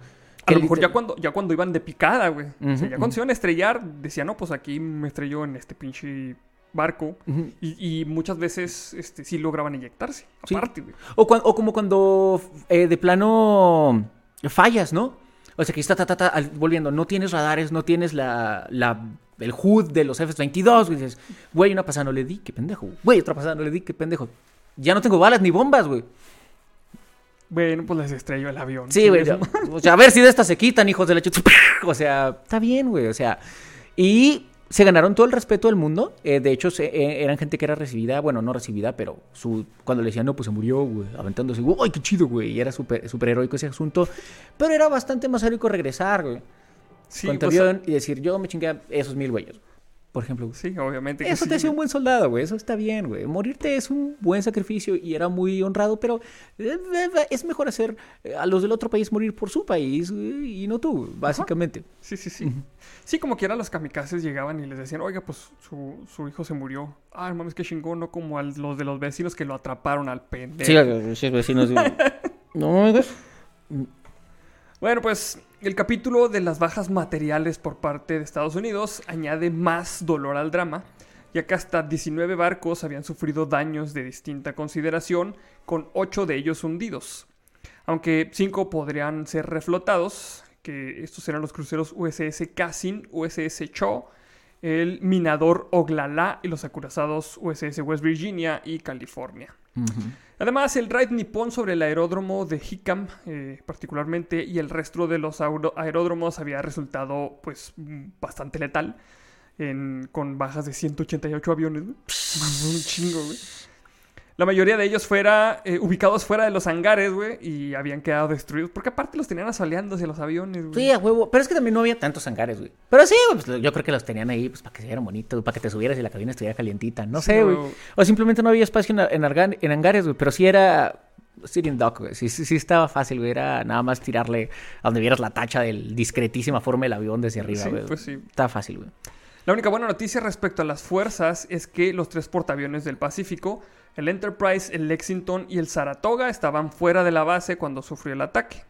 A lo mejor ya cuando, ya cuando iban de picada, güey. o sea, ya cuando ujú. se iban a estrellar, decían, no, pues aquí me estrelló en este pinche barco. Y, y muchas veces este, sí lograban inyectarse. Sí. Aparte, güey. O, o como cuando eh, de plano fallas, ¿no? O sea, que está ta, ta, ta, al- volviendo, no tienes radares, no tienes la, la- el HUD de los F-22. güey, Dices, güey, una pasada no le di, qué pendejo. Güey, otra pasada no le di, qué pendejo. Ya no tengo balas ni bombas, güey. Bueno, pues les estrelló el avión. Sí, güey. O sea, a ver si de estas se quitan, hijos de la chucha. O sea, está bien, güey. O sea, y se ganaron todo el respeto del mundo. Eh, de hecho, se- eh, eran gente que era recibida, bueno, no recibida, pero su, cuando le decían, no, pues se murió, güey, aventándose, ¡ay, qué chido, güey! Y era súper super heroico ese asunto. Pero era bastante más heroico regresar, güey. Sí, con tu avión y decir, yo me chingué a esos mil güeyes. Por ejemplo, sí, obviamente. que Eso sí, te hace un buen soldado, güey. Eso está bien, güey. Morirte es un buen sacrificio y era muy honrado, pero eh, eh, es mejor hacer eh, a los del otro país morir por su país güey, y no tú, básicamente. Sí, sí, sí. Sí, como quiera los kamikazes llegaban y les decían, oiga, pues su, su hijo se murió. Ay, mames, qué chingón, no como a los de los vecinos que lo atraparon al pendejo. Sí, sí, vecinos. no. Bueno, pues el capítulo de las bajas materiales por parte de Estados Unidos añade más dolor al drama, ya que hasta 19 barcos habían sufrido daños de distinta consideración, con 8 de ellos hundidos. Aunque 5 podrían ser reflotados, que estos eran los cruceros USS Cassin, USS Cho, el minador Oglala y los acorazados USS West Virginia y California. Además, el raid nipón sobre el aeródromo de Hickam, eh, particularmente, y el resto de los aeródromos había resultado, pues, bastante letal, en- con bajas de 188 aviones. Un chingo, güey. La mayoría de ellos fuera, eh, ubicados fuera de los hangares, güey, y habían quedado destruidos, porque aparte los tenían asaleándose los aviones, güey. Sí, a huevo. Pero es que también no había tantos hangares, güey. Pero sí, güey, pues, yo creo que los tenían ahí pues, para que se vieran bonitos, para que te subieras y la cabina estuviera calientita. No sé, güey. O simplemente no había espacio en, en, argan- en hangares, güey. Pero sí era sitting duck, güey. Sí, sí, sí estaba fácil, güey. Era nada más tirarle a donde vieras la tacha del discretísima forma del avión desde arriba, Sí, güey. pues sí. Estaba fácil, güey. La única buena noticia respecto a las fuerzas es que los tres portaaviones del Pacífico, el Enterprise, el Lexington y el Saratoga, estaban fuera de la base cuando sufrió el ataque.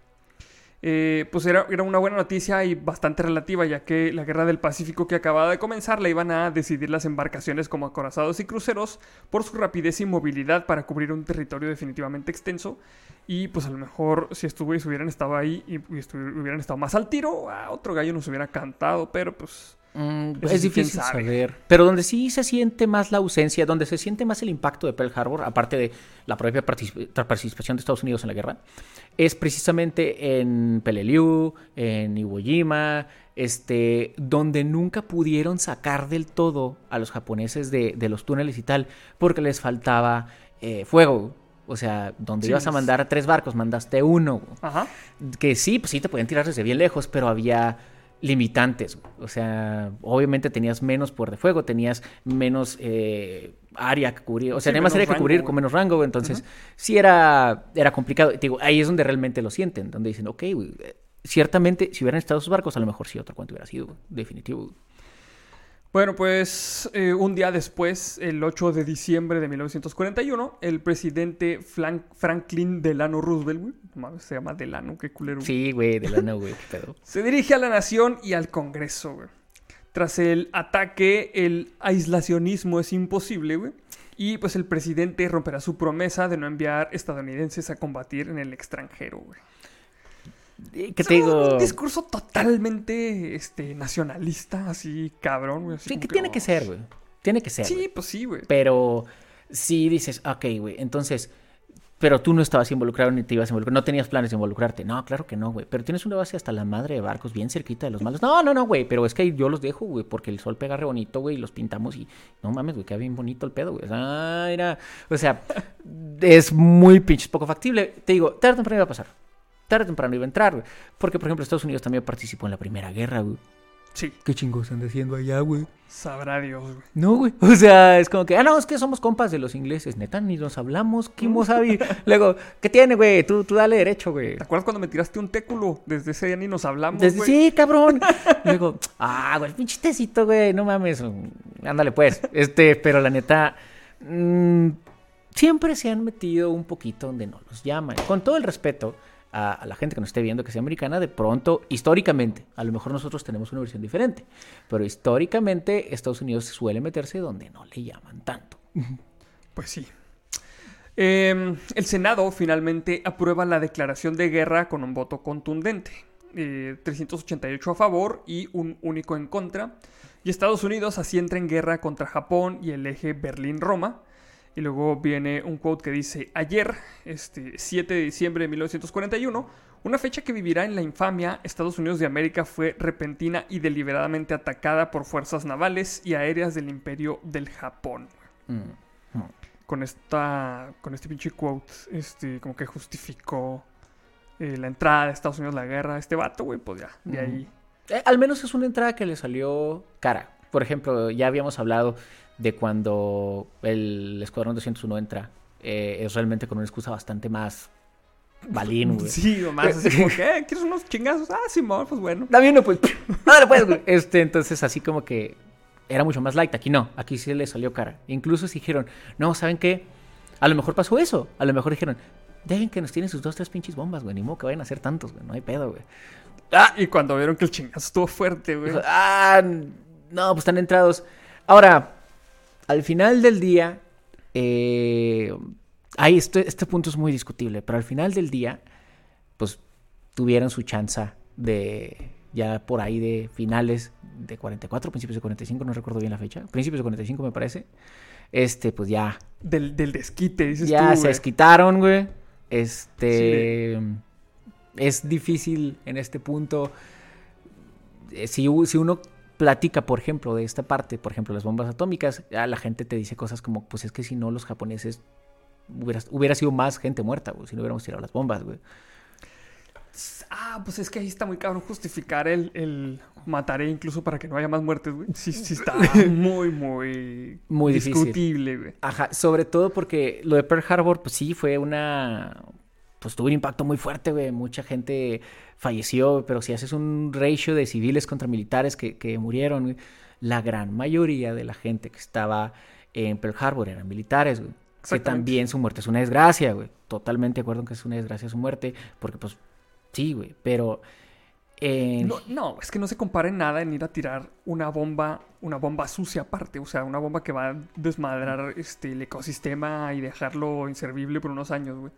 Eh, pues era, era una buena noticia y bastante relativa, ya que la guerra del Pacífico que acababa de comenzar la iban a decidir las embarcaciones como acorazados y cruceros por su rapidez y movilidad para cubrir un territorio definitivamente extenso. Y pues a lo mejor si hubieran estado ahí y, y hubieran estado más al tiro, otro gallo nos hubiera cantado, pero pues Mm, es difícil sabe. saber. Pero donde sí se siente más la ausencia, donde se siente más el impacto de Pearl Harbor, aparte de la propia particip- participación de Estados Unidos en la guerra, es precisamente en Peleliu, en Iwo Jima, este, donde nunca pudieron sacar del todo a los japoneses de, de los túneles y tal, porque les faltaba eh, fuego. O sea, donde Sí, ibas a mandar a tres barcos, mandaste uno. Ajá. Que sí, pues sí te podían tirar desde bien lejos, pero había limitantes. O sea, obviamente tenías menos poder de fuego, tenías menos eh, área que cubrir. O sea, Sí, tenías más área que rango, cubrir con menos rango. Entonces, sí era, era complicado. Te digo, ahí es donde realmente lo sienten, donde dicen, ok, güey, eh, ciertamente, si hubieran estado esos barcos, a lo mejor sí, otro cuento hubiera sido, definitivo. Bueno, pues eh, un día después, el 8 de diciembre de 1941, el presidente Franklin Delano Roosevelt, güey, se llama Delano, qué culero, Sí, güey, de la no, güey, qué pedo. se dirige a la nación y al Congreso, güey. Tras el ataque, el aislacionismo es imposible, güey. Y pues el presidente romperá su promesa de no enviar estadounidenses a combatir en el extranjero, güey. Eh, ¿Qué te un- digo? Un discurso totalmente este, nacionalista, así cabrón, güey. Sí, que tiene oh, que ser, güey. Tiene que ser. Sí, pues sí, güey. Pero si dices, ok, güey, entonces, pero tú no estabas involucrado ni te ibas a involucrar, no tenías planes de involucrarte. No, claro que no, güey. Pero tienes una base hasta la madre de barcos bien cerquita de los malos. No, no, no, güey, pero es que yo los dejo, güey, porque el sol pega re bonito, güey, y los pintamos y no mames, güey, queda bien bonito el pedo, güey. Ah, mira, o sea, es muy pinches poco factible. Te digo, tarde o temprano iba a pasar. Tarde o temprano iba a entrar, güey. Porque, por ejemplo, Estados Unidos también participó en la Primera Guerra, güey. Sí, ¿Qué chingos andan haciendo allá, güey? sabrá Dios, güey. No, güey. O sea, es como que, ah, no, es que somos compas de los ingleses. Neta, ni nos hablamos. Kimo Sabi. Luego, ¿qué tiene, güey? Tú, tú dale derecho, güey. ¿Te acuerdas cuando me tiraste un téculo? Desde ese día ni nos hablamos, Desde, güey. sí, cabrón. Luego, ah, güey, pinche tecito, güey. No mames. Ándale, pues. Este, pero la neta, mm, siempre se han metido un poquito donde no los llaman. Con todo el respeto a, la gente que nos esté viendo que sea americana, de pronto, históricamente, a lo mejor nosotros tenemos una versión diferente, pero históricamente Estados Unidos suele meterse donde no le llaman tanto. Pues sí. Eh, el Senado finalmente aprueba la declaración de guerra con un voto contundente. Eh, 388 a favor y un único en contra. Y Estados Unidos así entra en guerra contra Japón y el eje Berlín-Roma. Y luego viene un quote que dice, ayer, este 7 de diciembre de 1941, una fecha que vivirá en la infamia, Estados Unidos de América fue repentina y deliberadamente atacada por fuerzas navales y aéreas del imperio del Japón. Mm, mm. Con esta, con este pinche quote, este, como que justificó eh, la entrada de Estados Unidos a la guerra. Este vato, güey, pues ya, de Ujú. ahí. Eh, al menos es una entrada que le salió cara. Por ejemplo, ya habíamos hablado de cuando el Escuadrón 201 entra. eh, es realmente con una excusa bastante más balín, güey. Sí, nomás así como que, "Eh, ¿quieres unos chingazos? Ah, Simón, pues bueno. Dame uno, pues. Dale, pues, güey. Este, entonces, así como que era mucho más light. Aquí no. Aquí sí le salió cara. Incluso si dijeron, no, ¿saben qué? A lo mejor pasó eso. A lo mejor dijeron, dejen que nos tienen sus dos, tres pinches bombas, güey. Ni modo que vayan a hacer tantos, güey. No hay pedo, güey. Ah, y cuando vieron que el chingazo estuvo fuerte, güey. Ah, no, pues están entrados. Ahora, al final del día, eh, ahí este, este punto es muy discutible, pero al final del día, pues tuvieron su chance de ya por ahí de finales de 44, principios de 45, no recuerdo bien la fecha, principios de 45 me parece. Este, pues ya, Del, del desquite, dices ya tú, se güey. desquitaron, güey. Este. Es difícil en este punto. eh, si uno platica, por ejemplo, de esta parte, por ejemplo, las bombas atómicas, ya la gente te dice cosas como: Pues es que si no, los japoneses. Hubiera, hubiera sido más gente muerta, güey, si no hubiéramos tirado las bombas, güey. Ah, pues es que ahí está muy cabrón justificar el, el mataré incluso para que no haya más muertes, güey. Sí, sí está muy, muy... Muy difícil. discutible, güey. Ajá, sobre todo porque lo de Pearl Harbor, pues sí, fue una. Pues tuvo un impacto muy fuerte, güey. Mucha gente falleció, pero si haces un ratio de civiles contra militares que, que murieron, güey, la gran mayoría de la gente que estaba en Pearl Harbor eran militares, güey. Que también su muerte es una desgracia, güey. Totalmente de acuerdo en que es una desgracia su muerte, porque pues sí, güey. Pero. No, no, es que no se compara en nada en ir a tirar una bomba, una bomba sucia aparte, o sea, una bomba que va a desmadrar este, el ecosistema y dejarlo inservible por unos años, güey.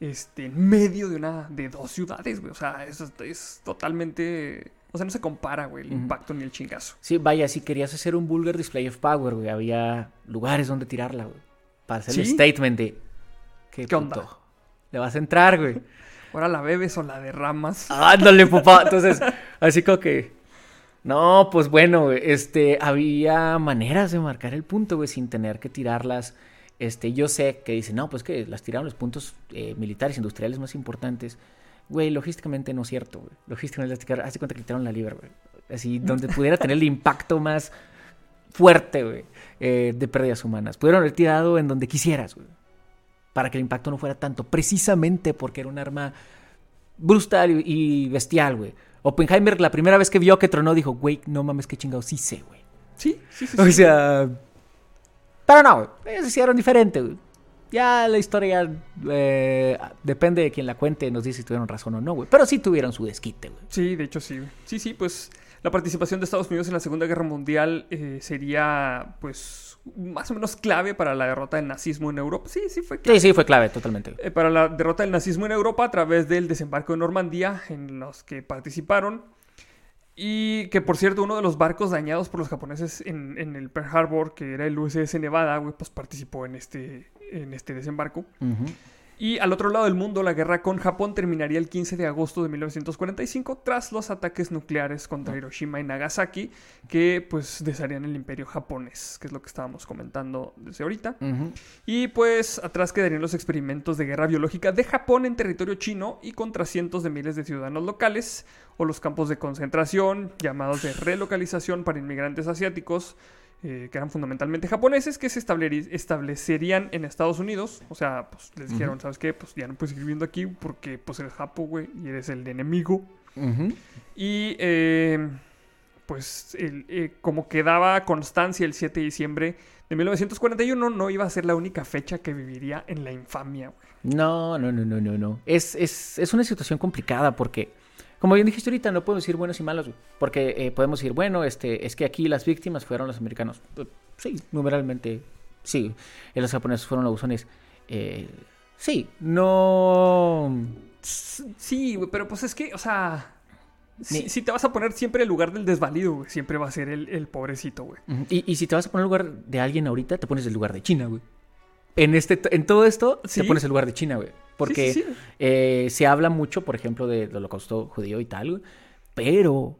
Este, en medio de una, de dos ciudades, güey. O sea, eso es, totalmente, o sea, no se compara, güey, el impacto ni el chingazo. Sí, vaya, si querías hacer un vulgar display of power, güey, había lugares donde tirarla, güey. Para hacer el statement de. ¿Qué, ¿Qué onda? Le vas a entrar, güey. Ahora la bebes o la derramas. Ándale, papá. Entonces, así como que. No, pues bueno, güey, este, había maneras de marcar el punto, güey, sin tener que tirarlas. Este, yo sé que dicen, no, pues que las tiraron los puntos eh, militares, industriales más importantes. Güey, logísticamente no es cierto, güey. Logísticamente las tiraron, hazte cuenta que le tiraron la libra, güey. Así, donde pudiera tener el impacto más fuerte, güey, eh, de pérdidas humanas. Pudieron haber tirado en donde quisieras, güey. Para que el impacto no fuera tanto. Precisamente porque era un arma brutal y, bestial, güey. Oppenheimer, la primera vez que vio que tronó, dijo, güey, no mames, qué chingados sí sé, güey. Sí, sí, sí. O sí. sea. Pero no, güey. Ellos hicieron diferente, güey. Ya la historia eh, depende de quien la cuente, nos dice si tuvieron razón o no, güey. Pero sí tuvieron su desquite, güey. Sí, de hecho sí. Sí, sí, pues la participación de Estados Unidos en la Segunda Guerra Mundial eh, sería, pues, más o menos clave para la derrota del nazismo en Europa. Sí, sí, fue clave. Sí, sí, fue clave, totalmente. Eh, para la derrota del nazismo en Europa a través del desembarco de Normandía en los que participaron. Y que por cierto, uno de los barcos dañados por los japoneses en, en el Pearl Harbor, que era el USS Nevada, güey, pues participó en este, en este desembarco. Y al otro lado del mundo, la guerra con Japón terminaría el 15 de agosto de 1945 tras los ataques nucleares contra Hiroshima y Nagasaki que pues desharían el imperio japonés, que es lo que estábamos comentando desde ahorita. Y pues atrás quedarían los experimentos de guerra biológica de Japón en territorio chino y contra cientos de miles de ciudadanos locales o los campos de concentración llamados de relocalización para inmigrantes asiáticos eh, que eran fundamentalmente japoneses que se establecerían en Estados Unidos. O sea, pues les dijeron. ¿sabes qué? Pues ya no puedes seguir viviendo aquí porque pues eres japo, güey, y eres el enemigo. Y eh, pues el- eh, como quedaba constancia el 7 de diciembre de 1941, no iba a ser la única fecha que viviría en la infamia. güey. No, no, no, no, no, no. Es, es, es una situación complicada porque, como bien dijiste ahorita, no podemos decir buenos y malos, güey. Porque eh, podemos decir, bueno, este, es que aquí las víctimas fueron los americanos. Eh, Sí, numeralmente, sí. Y los japoneses fueron los buzones. Eh, sí, no... Sí, güey, pero pues es que, o sea, si, Ni- si te vas a poner siempre el lugar del desvalido, güey, siempre va a ser el, el pobrecito, güey. Y, y si te vas a poner en lugar de alguien ahorita, te pones el lugar de China, güey. En, este, en todo esto, Sí. te pones el lugar de China, güey. Porque Sí, sí, sí. eh, se habla mucho, por ejemplo, del holocausto judío y tal, güey. Pero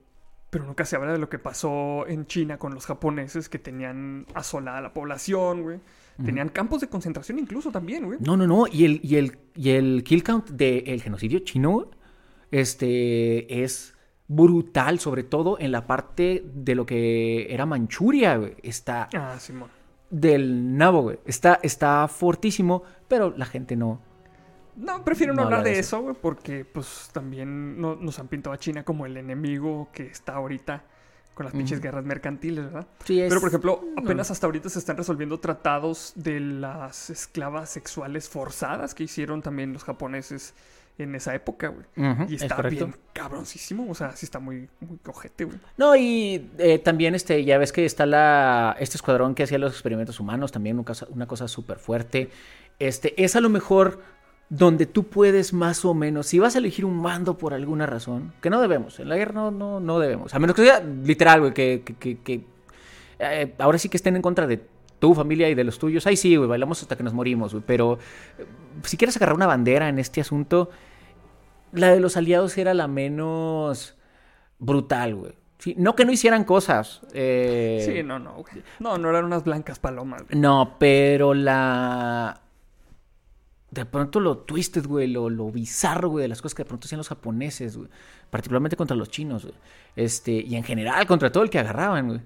Pero nunca se habla de lo que pasó en China con los japoneses que tenían asolada la población, güey. Tenían campos de concentración incluso también, güey. No, no, no. Y el, y el, y el kill count del genocidio chino este, es brutal, sobre todo en la parte de lo que era Manchuria, güey. Está Ah, Simón. Del nabo, güey. Está, está fortísimo, pero la gente no. No, prefiero no, No hablar habla de eso, güey, porque pues también no- nos han pintado a China como el enemigo que está ahorita con las pinches guerras mercantiles, ¿verdad? Sí, es- Pero, por ejemplo, apenas hasta ahorita se están resolviendo tratados de las esclavas sexuales forzadas que hicieron también los japoneses en esa época, güey. Y es está correcto. bien cabroncísimo, o sea, sí está muy, muy cojete, güey. No, y eh, también este, ya ves que está la, este escuadrón que hacía los experimentos humanos, también una cosa, una cosa súper fuerte. Este, es a lo mejor donde tú puedes más o menos, si vas a elegir un mando por alguna razón, que no debemos, en la guerra no, no, no debemos, a menos que sea literal, güey, que, que, que- que, eh, ahora sí que estén en contra de tu familia y de los tuyos, ahí sí, güey, bailamos hasta que nos morimos, güey, pero eh, si quieres agarrar una bandera en este asunto, la de los aliados era la menos brutal, güey. Sí, no que no hicieran cosas. eh, Sí, no, no, güey. No, no eran unas blancas palomas, güey. no, pero la... De pronto lo twisted, güey, lo, lo bizarro, güey, de las cosas que de pronto hacían los japoneses, güey. Particularmente contra los chinos, güey. Este, y en general contra todo el que agarraban, güey.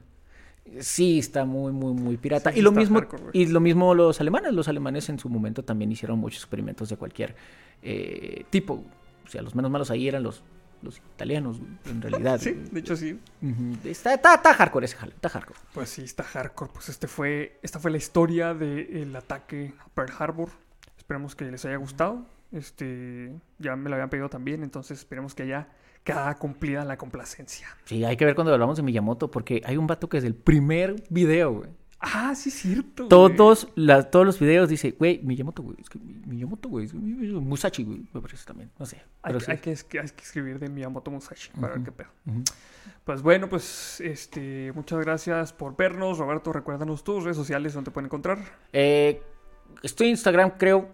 Sí, está muy, muy, muy pirata. Sí, y lo mismo, hardcore, y lo mismo los alemanes. Los alemanes en su momento también hicieron muchos experimentos de cualquier eh, tipo. O sea, los menos malos ahí eran los, los italianos, en realidad. Sí, de hecho sí. Está, está, está hardcore ese jale, está hardcore. Pues sí, está hardcore. Pues este fue, esta fue la historia del ataque a Pearl Harbor. Esperemos que les haya gustado. Este, ya me lo habían pedido también, entonces esperemos que haya quedado cumplida la complacencia. Sí, hay que ver cuando hablamos de Miyamoto, porque hay un vato que desde el primer video, güey. Ah, sí es cierto. Todos, la- todos los videos dice, güey, Miyamoto, güey. Es que Mi- Miyamoto, güey. es que Musashi, güey. Me parece también. No sé. Hay, que- sí. hay que, es- hay que escribir de Miyamoto Musashi para ver qué pedo. Pues bueno, pues este, muchas gracias por vernos. Roberto, recuérdanos tus redes sociales donde te pueden encontrar. Eh, estoy en Instagram, creo,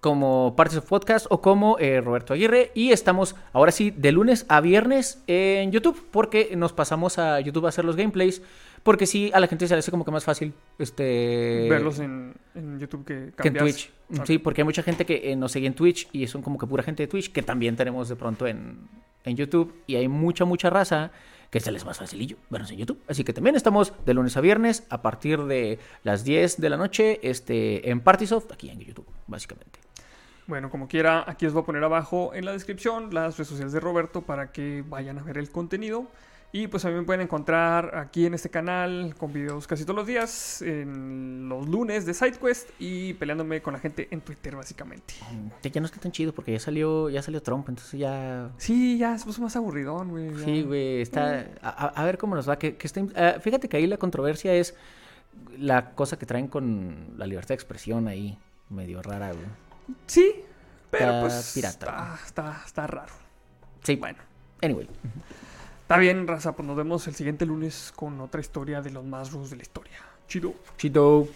como Partes of Podcast o como eh, Roberto Aguirre. Y estamos ahora sí de lunes a viernes en YouTube, porque nos pasamos a YouTube a hacer los gameplays. Porque sí, a la gente se le hace como que más fácil este Verlos en, en YouTube que que en. Twitch. Sí, porque hay mucha gente que eh, nos sigue en Twitch y son como que pura gente de Twitch que también tenemos de pronto en, en YouTube. Y hay mucha, mucha raza que se les más facilillo vernos en YouTube. Así que también estamos de lunes a viernes a partir de las 10 de la noche este, en Partisoft, aquí en YouTube, básicamente. Bueno, como quiera, aquí os voy a poner abajo en la descripción las redes sociales de Roberto para que vayan a ver el contenido. Y pues también me pueden encontrar aquí en este canal con videos casi todos los días, en los lunes de SideQuest y peleándome con la gente en Twitter básicamente. Mm, Ya no está tan chido porque ya salió, ya salió Trump, entonces ya... Sí, ya se puso más aburridón, güey. Sí, güey, está... A, a- a ver cómo nos va. Que, que está- ah, fíjate que ahí la controversia es la cosa que traen con la libertad de expresión ahí, medio rara, güey. Sí, pero Está pues pirata, está, está, está raro. Sí, Bueno, anyway. está bien, raza, pues nos vemos el siguiente lunes con otra historia de los más rudos de la historia. Chido. Chido.